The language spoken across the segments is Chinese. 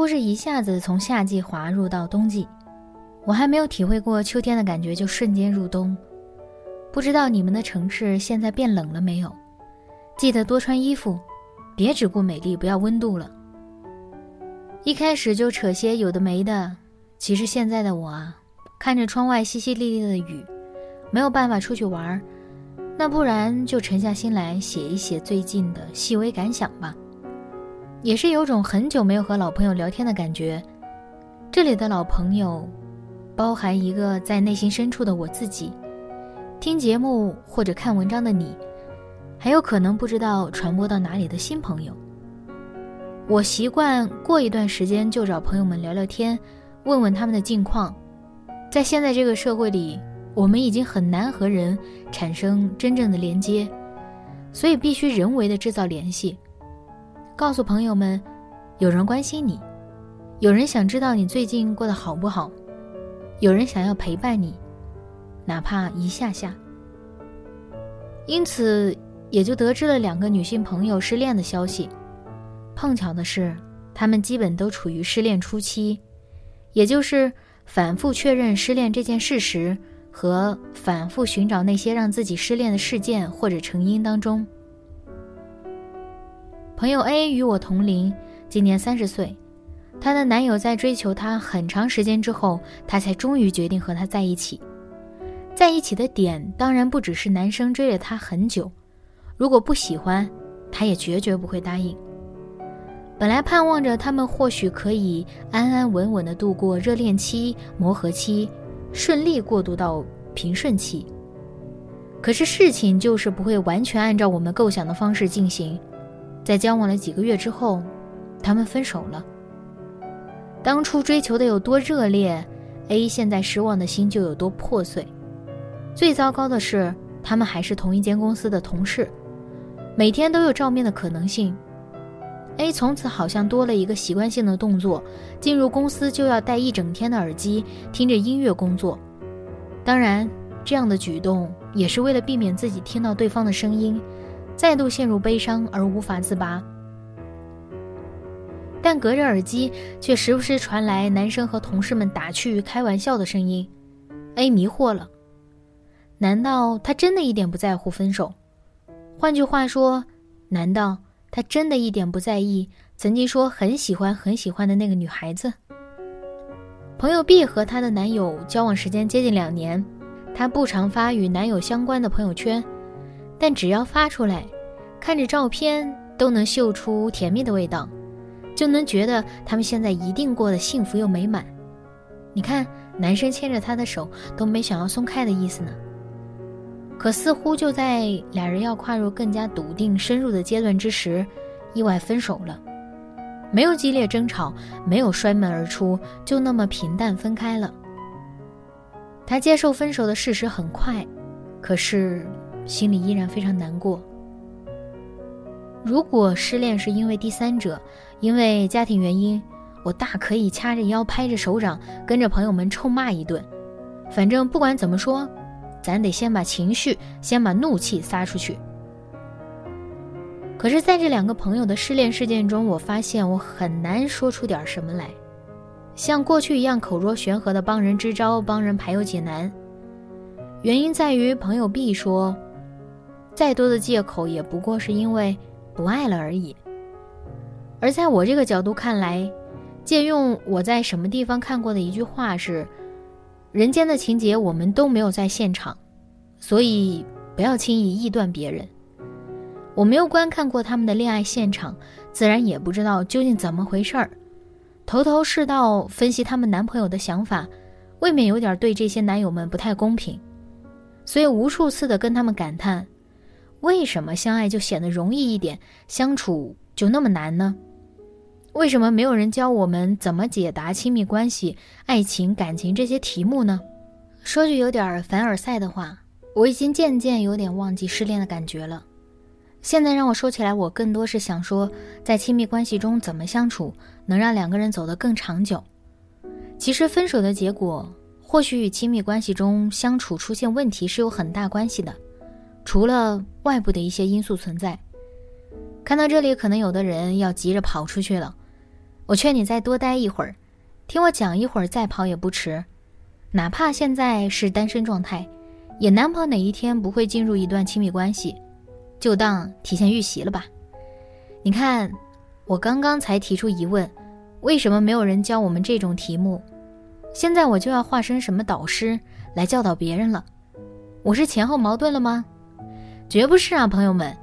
乎是一下子从夏季滑入到冬季，我还没有体会过秋天的感觉，就瞬间入冬。不知道你们的城市现在变冷了没有？记得多穿衣服，别只顾美丽，不要温度了。一开始就扯些有的没的，其实现在的我啊，看着窗外淅淅沥沥的雨，没有办法出去玩儿，那不然就沉下心来写一写最近的细微感想吧。也是有种很久没有和老朋友聊天的感觉。这里的老朋友，包含一个在内心深处的我自己，听节目或者看文章的你，还有可能不知道传播到哪里的新朋友。我习惯过一段时间就找朋友们聊聊天，问问他们的近况。在现在这个社会里，我们已经很难和人产生真正的连接，所以必须人为的制造联系。告诉朋友们，有人关心你，有人想知道你最近过得好不好，有人想要陪伴你，哪怕一下下。因此，也就得知了两个女性朋友失恋的消息。碰巧的是，她们基本都处于失恋初期，也就是反复确认失恋这件事实和反复寻找那些让自己失恋的事件或者成因当中。朋友 A 与我同龄，今年三十岁。她的男友在追求她很长时间之后，她才终于决定和他在一起。在一起的点当然不只是男生追了她很久，如果不喜欢，她也决绝不会答应。本来盼望着他们或许可以安安稳稳地度过热恋期、磨合期，顺利过渡到平顺期。可是事情就是不会完全按照我们构想的方式进行。在交往了几个月之后，他们分手了。当初追求的有多热烈，A 现在失望的心就有多破碎。最糟糕的是，他们还是同一间公司的同事，每天都有照面的可能性。A 从此好像多了一个习惯性的动作，进入公司就要戴一整天的耳机，听着音乐工作。当然，这样的举动也是为了避免自己听到对方的声音。再度陷入悲伤而无法自拔，但隔着耳机却时不时传来男生和同事们打趣、开玩笑的声音。A 迷惑了，难道他真的一点不在乎分手？换句话说，难道他真的一点不在意曾经说很喜欢、很喜欢的那个女孩子？朋友 B 和她的男友交往时间接近两年，她不常发与男友相关的朋友圈。但只要发出来，看着照片都能嗅出甜蜜的味道，就能觉得他们现在一定过得幸福又美满。你看，男生牵着她的手都没想要松开的意思呢。可似乎就在俩人要跨入更加笃定深入的阶段之时，意外分手了。没有激烈争吵，没有摔门而出，就那么平淡分开了。他接受分手的事实很快，可是。心里依然非常难过。如果失恋是因为第三者，因为家庭原因，我大可以掐着腰、拍着手掌，跟着朋友们臭骂一顿。反正不管怎么说，咱得先把情绪、先把怒气撒出去。可是，在这两个朋友的失恋事件中，我发现我很难说出点什么来，像过去一样口若悬河的帮人支招、帮人排忧解难。原因在于朋友 B 说。再多的借口也不过是因为不爱了而已。而在我这个角度看来，借用我在什么地方看过的一句话是：“人间的情节我们都没有在现场，所以不要轻易臆断别人。”我没有观看过他们的恋爱现场，自然也不知道究竟怎么回事儿。头头是道分析他们男朋友的想法，未免有点对这些男友们不太公平。所以无数次的跟他们感叹：为什么相爱就显得容易一点，相处就那么难呢？为什么没有人教我们怎么解答亲密关系、爱情、感情这些题目呢？说句有点凡尔赛的话，我已经渐渐有点忘记失恋的感觉了。现在让我说起来，我更多是想说，在亲密关系中怎么相处能让两个人走得更长久。其实分手的结果，或许与亲密关系中相处出现问题是有很大关系的，除了外部的一些因素存在。看到这里，可能有的人要急着跑出去了，我劝你再多待一会儿，听我讲一会儿再跑也不迟。哪怕现在是单身状态，也难保哪一天不会进入一段亲密关系。就当提前预习了吧。你看，我刚刚才提出疑问，为什么没有人教我们这种题目？现在我就要化身什么导师来教导别人了？我是前后矛盾了吗？绝不是啊，朋友们，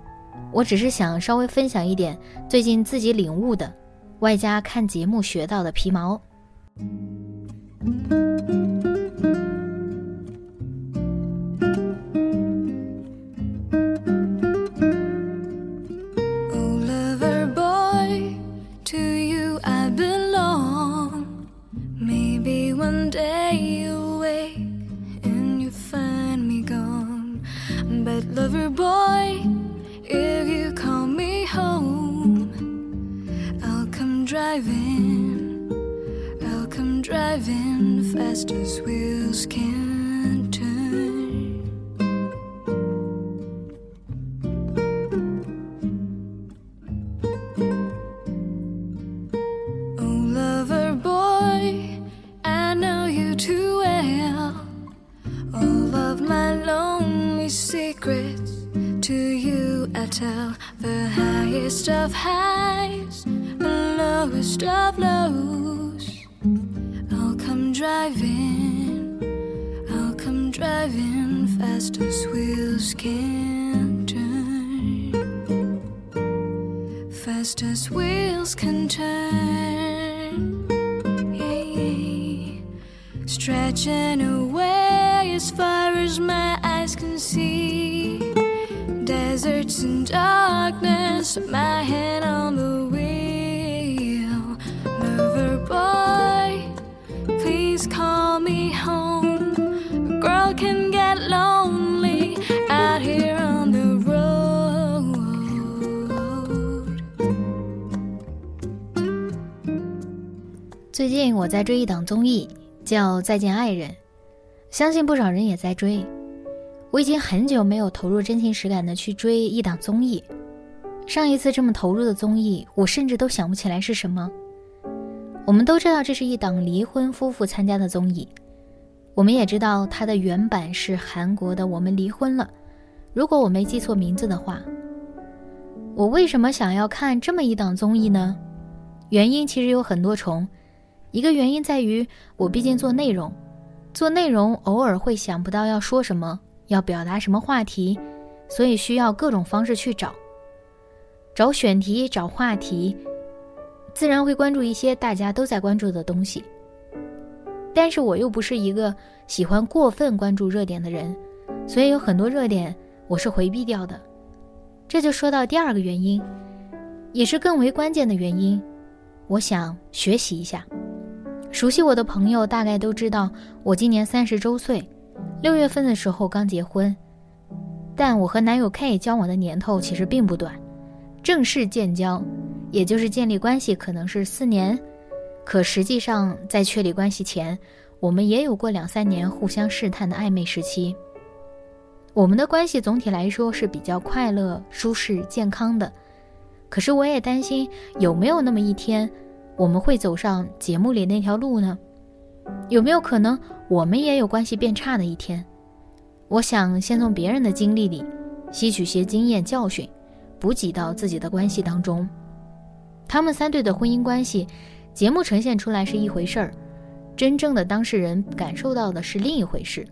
我只是想稍微分享一点最近自己领悟的，外加看节目学到的皮毛。Lover boy, if you call me home, I'll come driving, I'll come driving fast as wheels can turn. Call me home. A girl can get lonely out here on the road. 最近我在追一档综艺，叫《再见爱人》，相信不少人也在追。我已经很久没有投入真情实感的去追一档综艺，上一次这么投入的综艺，我甚至都想不起来是什么。我们都知道这是一档离婚夫妇参加的综艺，我们也知道它的原版是韩国的《我们离婚了》，如果我没记错名字的话。我为什么想要看这么一档综艺呢？原因其实有很多重，一个原因在于我毕竟做内容，做内容偶尔会想不到要说什么。要表达什么话题，所以需要各种方式去找，找选题，找话题，自然会关注一些大家都在关注的东西。但是我又不是一个喜欢过分关注热点的人，所以有很多热点我是回避掉的。这就说到第二个原因，也是更为关键的原因，我想学习一下。熟悉我的朋友大概都知道，我今年三十周岁。六月份的时候刚结婚，但我和男友 K 交往的年头其实并不短，正式建交，也就是建立关系可能是四年，可实际上在确立关系前，我们也有过两三年互相试探的暧昧时期。我们的关系总体来说是比较快乐、舒适、健康的，可是我也担心有没有那么一天，我们会走上节目里那条路呢？有没有可能我们也有关系变差的一天？我想先从别人的经历里吸取些经验教训，补给到自己的关系当中。他们三对的婚姻关系，节目呈现出来是一回事儿，真正的当事人感受到的是另一回事。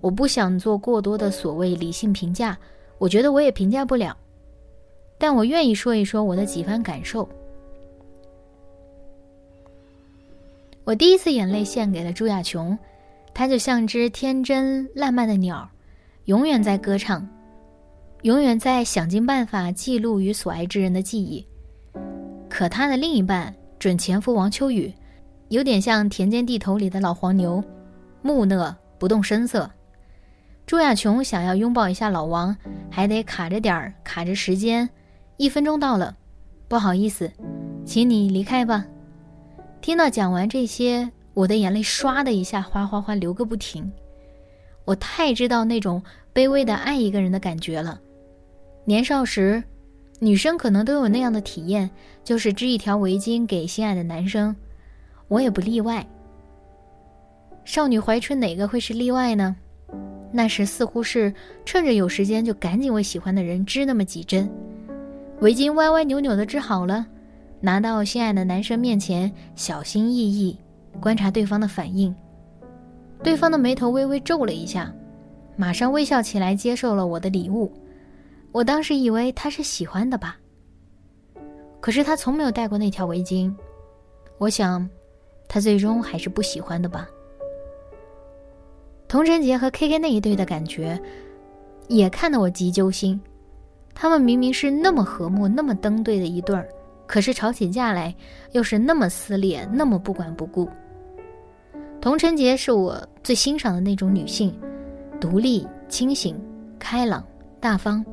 我不想做过多的所谓理性评价，我觉得我也评价不了。但我愿意说一说我的几番感受。我第一次眼泪献给了朱亚琼，她就像只天真烂漫的鸟，永远在歌唱，永远在想尽办法记录与所爱之人的记忆。可他的另一半准前夫王秋雨，有点像田间地头里的老黄牛，木讷不动声色。朱亚琼想要拥抱一下老王，还得卡着点儿，卡着时间。一分钟到了，不好意思，请你离开吧。听到讲完这些，我的眼泪唰的一下哗哗哗流个不停。我太知道那种卑微的爱一个人的感觉了。年少时，女生可能都有那样的体验，就是织一条围巾给心爱的男生，我也不例外。少女怀春哪个会是例外呢？那时似乎是趁着有时间就赶紧为喜欢的人织那么几针。围巾歪歪扭扭的织好了，拿到心爱的男生面前，小心翼翼观察对方的反应。对方的眉头微微皱了一下，马上微笑起来，接受了我的礼物。我当时以为他是喜欢的吧，可是他从没有戴过那条围巾，我想，他最终还是不喜欢的吧。童晨杰和 K K 那一对的感觉，也看得我极揪心。他们明明是那么和睦、那么登对的一对儿，可是吵起架来又是那么撕裂、那么不管不顾。童晨杰是我最欣赏的那种女性，独立、清醒、开朗、大方。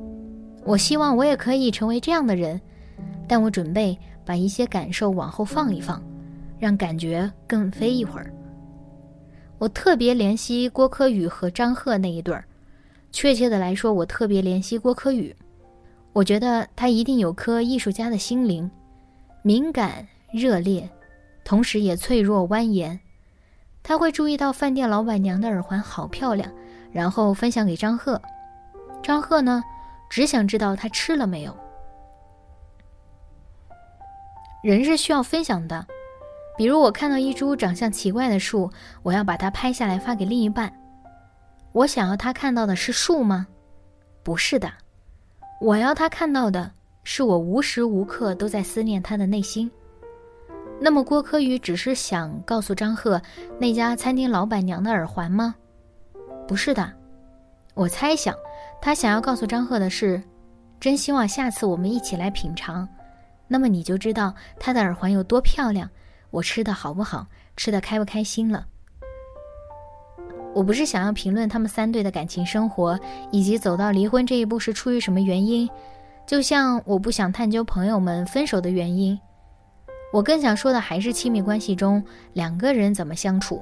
我希望我也可以成为这样的人，但我准备把一些感受往后放一放，让感觉更飞一会儿。我特别怜惜郭柯宇和张赫那一对儿，确切的来说，我特别怜惜郭柯宇。我觉得他一定有颗艺术家的心灵，敏感热烈，同时也脆弱蜿蜒。他会注意到饭店老板娘的耳环好漂亮，然后分享给张赫。张赫呢，只想知道他吃了没有。人是需要分享的，比如我看到一株长相奇怪的树，我要把它拍下来发给另一半。我想要他看到的是树吗？不是的。我要他看到的是我无时无刻都在思念他的内心。那么郭柯宇只是想告诉张赫那家餐厅老板娘的耳环吗？不是的，我猜想他想要告诉张赫的是，真希望下次我们一起来品尝，那么你就知道他的耳环有多漂亮，我吃的好不好，吃的开不开心了。我不是想要评论他们三对的感情生活，以及走到离婚这一步是出于什么原因，就像我不想探究朋友们分手的原因，我更想说的还是亲密关系中两个人怎么相处。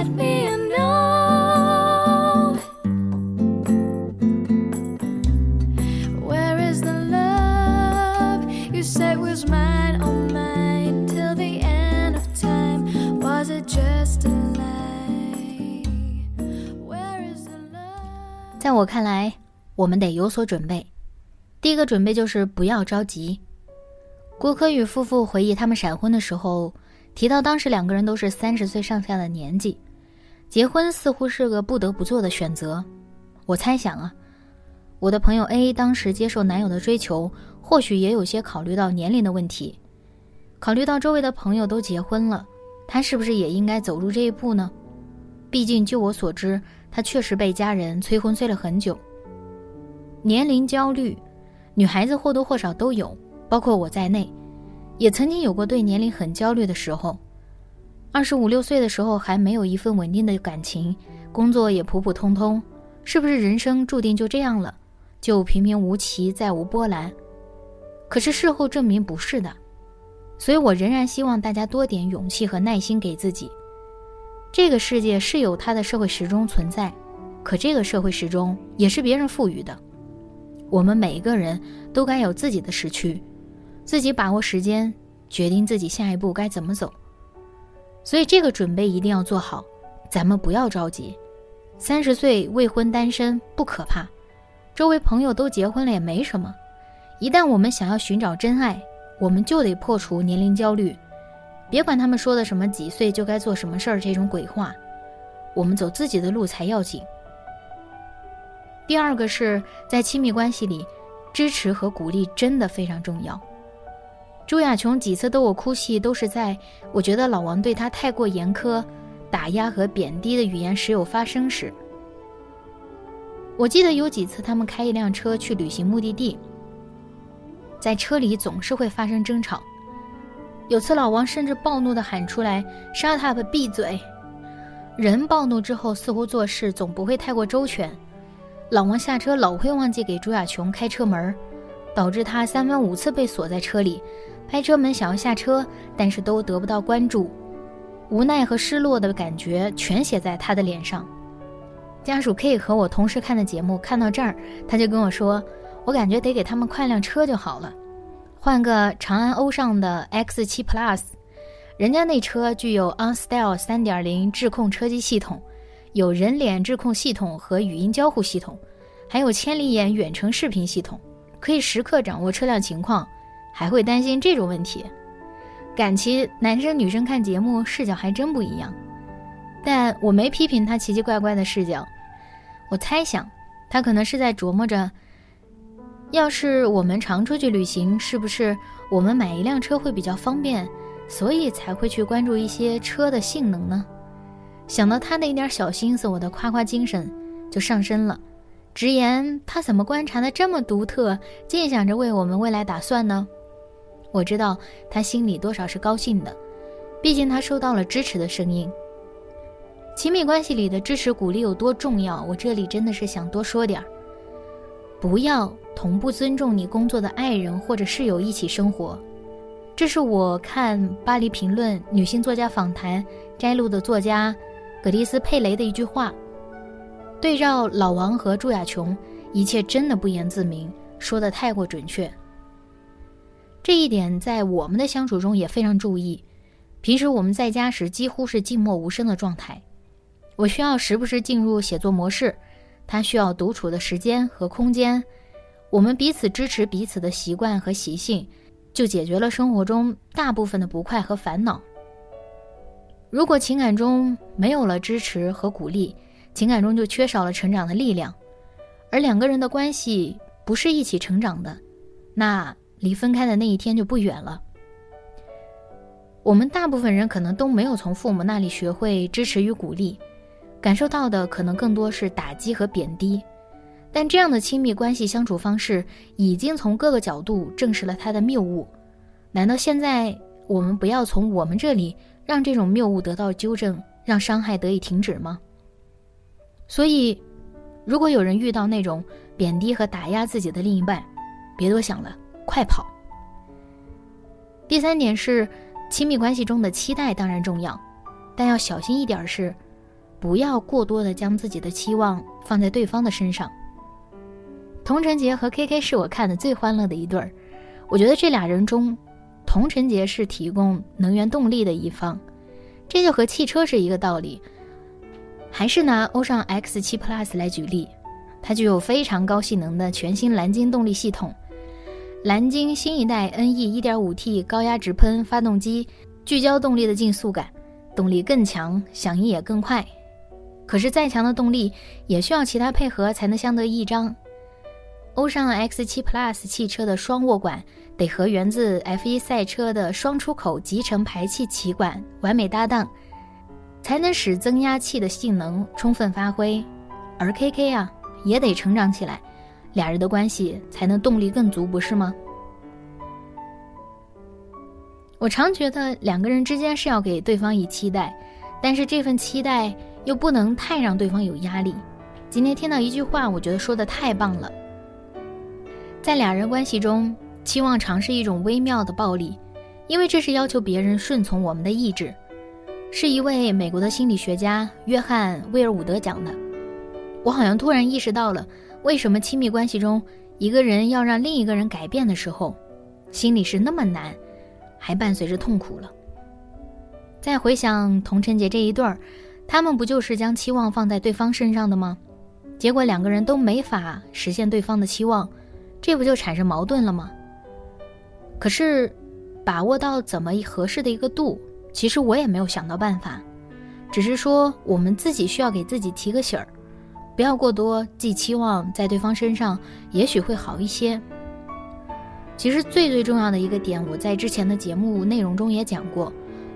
let me know where is the love you said was mine or mine till the end of time was it just a lie where is the love 在我看来我们得有所准备第一个准备就是不要着急郭柯宇夫妇回忆他们闪婚的时候提到当时两个人都是三十岁上下的年纪结婚似乎是个不得不做的选择。我猜想啊，我的朋友 A 当时接受男友的追求，或许也有些考虑到年龄的问题，考虑到周围的朋友都结婚了，他是不是也应该走入这一步呢？毕竟就我所知，他确实被家人催婚催了很久。年龄焦虑，女孩子或多或少都有，包括我在内，也曾经有过对年龄很焦虑的时候。二十五六岁的时候还没有一份稳定的感情，工作也普普通通，是不是人生注定就这样了，就平平无奇，再无波澜？可是事后证明不是的，所以我仍然希望大家多点勇气和耐心给自己。这个世界是有它的社会时钟存在，可这个社会时钟也是别人赋予的。我们每一个人都该有自己的时区，自己把握时间，决定自己下一步该怎么走。所以这个准备一定要做好，咱们不要着急。三十岁未婚单身不可怕，周围朋友都结婚了也没什么。一旦我们想要寻找真爱，我们就得破除年龄焦虑，别管他们说的什么几岁就该做什么事儿这种鬼话，我们走自己的路才要紧。第二个是在亲密关系里，支持和鼓励真的非常重要。朱亚琼几次逗我哭戏，都是在我觉得老王对她太过严苛、打压和贬低的语言时有发生时。我记得有几次他们开一辆车去旅行目的地，在车里总是会发生争吵。有次老王甚至暴怒地喊出来：“Shut up，闭嘴！”人暴怒之后，似乎做事总不会太过周全。老王下车老会忘记给朱亚琼开车门，导致他三番五次被锁在车里，拍车门想要下车，但是都得不到关注，无奈和失落的感觉全写在他的脸上。家属 K 和我同时看的节目，看到这儿，他就跟我说：“我感觉得给他们换辆车就好了，换个长安欧尚的 X7 Plus，人家那车具有 OnStyle 3.0智控车机系统。”有人脸智控系统和语音交互系统，还有千里眼远程视频系统，可以时刻掌握车辆情况，还会担心这种问题。感情男生女生看节目视角还真不一样，但我没批评他奇奇怪怪的视角。我猜想，他可能是在琢磨着，要是我们常出去旅行，是不是我们买一辆车会比较方便，所以才会去关注一些车的性能呢？想到他那点小心思，我的夸夸精神就上升了，直言他怎么观察的这么独特，尽想着为我们未来打算呢？我知道他心里多少是高兴的，毕竟他收到了支持的声音。亲密关系里的支持鼓励有多重要，我这里真的是想多说点儿。不要同不尊重你工作的爱人或者室友一起生活，这是我看《巴黎评论》女性作家访谈摘录的作家。葛蒂斯·佩雷的一句话，对照老王和朱亚琼，一切真的不言自明，说的太过准确。这一点在我们的相处中也非常注意。平时我们在家时几乎是静默无声的状态，我需要时不时进入写作模式，他需要独处的时间和空间。我们彼此支持彼此的习惯和习性，就解决了生活中大部分的不快和烦恼。如果情感中没有了支持和鼓励，情感中就缺少了成长的力量，而两个人的关系不是一起成长的，那离分开的那一天就不远了。我们大部分人可能都没有从父母那里学会支持与鼓励，感受到的可能更多是打击和贬低，但这样的亲密关系相处方式已经从各个角度证实了他的谬误。难道现在我们不要从我们这里？让这种谬误得到纠正，让伤害得以停止吗？所以，如果有人遇到那种贬低和打压自己的另一半，别多想了，快跑。第三点是，亲密关系中的期待当然重要，但要小心一点是，不要过多的将自己的期望放在对方的身上。童晨杰和 K K 是我看的最欢乐的一对儿，我觉得这俩人中。童晨杰是提供能源动力的一方，这就和汽车是一个道理。还是拿欧尚 X7 Plus 来举例，它具有非常高性能的全新蓝鲸动力系统，蓝鲸新一代 NE 1.5T 高压直喷发动机，聚焦动力的竞速感，动力更强，响应也更快。可是再强的动力，也需要其他配合才能相得益彰。欧尚 X7 Plus 汽车的双涡管得和源自 F1 赛车的双出口集成排气歧管完美搭档。才能使增压器的性能充分发挥，而 KK 啊也得成长起来，俩人的关系才能动力更足，不是吗？我常觉得两个人之间是要给对方以期待，但是这份期待又不能太让对方有压力。今天听到一句话，我觉得说的太棒了，在俩人关系中，期望常是一种微妙的暴力，因为这是要求别人顺从我们的意志。是一位美国的心理学家约翰·威尔伍德讲的。我好像突然意识到了，为什么亲密关系中一个人要让另一个人改变的时候，心里是那么难，还伴随着痛苦了。再回想童晨杰这一对儿，他们不就是将期望放在对方身上的吗？结果两个人都没法实现对方的期望，这不就产生矛盾了吗？可是，把握到怎么合适的一个度。其实我也没有想到办法，只是说我们自己需要给自己提个醒儿，不要过多寄期望在对方身上，也许会好一些。其实最最重要的一个点，我在之前的节目内容中也讲过，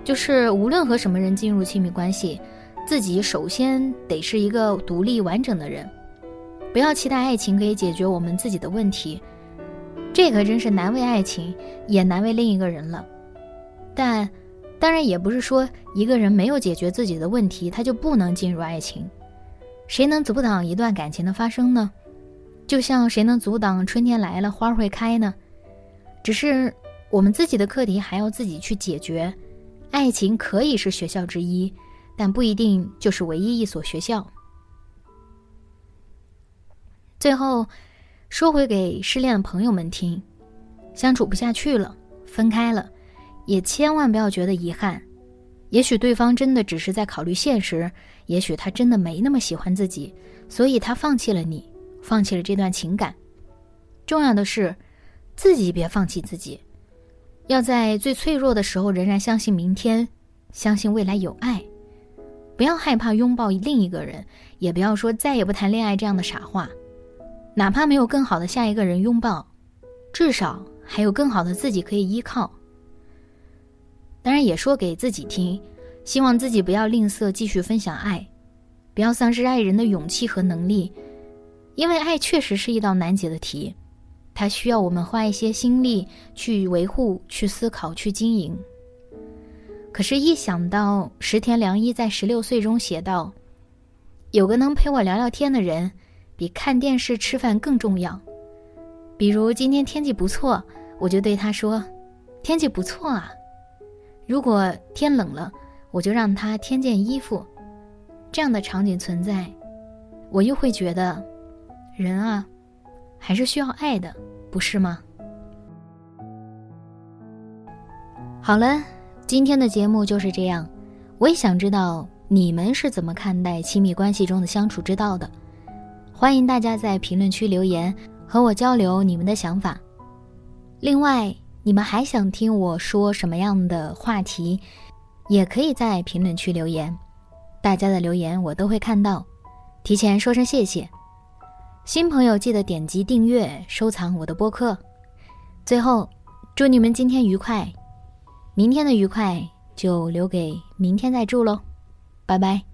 就是无论和什么人进入亲密关系，自己首先得是一个独立完整的人，不要期待爱情可以解决我们自己的问题，这可真是难为爱情，也难为另一个人了。但。当然，也不是说一个人没有解决自己的问题，他就不能进入爱情。谁能阻挡一段感情的发生呢？就像谁能阻挡春天来了花会开呢？只是我们自己的课题还要自己去解决。爱情可以是学校之一，但不一定就是唯一一所学校。最后，说回给失恋的朋友们听：相处不下去了，分开了。也千万不要觉得遗憾，也许对方真的只是在考虑现实，也许他真的没那么喜欢自己，所以他放弃了你，放弃了这段情感。重要的是，自己别放弃自己，要在最脆弱的时候仍然相信明天，相信未来有爱，不要害怕拥抱另一个人，也不要说再也不谈恋爱这样的傻话。哪怕没有更好的下一个人拥抱，至少还有更好的自己可以依靠。当然也说给自己听，希望自己不要吝啬继续分享爱，不要丧失爱人的勇气和能力，因为爱确实是一道难解的题，它需要我们花一些心力去维护、去思考、去经营。可是，一想到石田良一在十六岁中写道：“有个能陪我聊聊天的人，比看电视、吃饭更重要。”比如今天天气不错，我就对他说：“天气不错啊。”如果天冷了，我就让他添件衣服。这样的场景存在，我又会觉得，人啊，还是需要爱的，不是吗？好了，今天的节目就是这样。我也想知道你们是怎么看待亲密关系中的相处之道的。欢迎大家在评论区留言，和我交流你们的想法。另外。你们还想听我说什么样的话题，也可以在评论区留言，大家的留言我都会看到，提前说声谢谢。新朋友记得点击订阅、收藏我的播客。最后，祝你们今天愉快，明天的愉快就留给明天再祝喽，拜拜。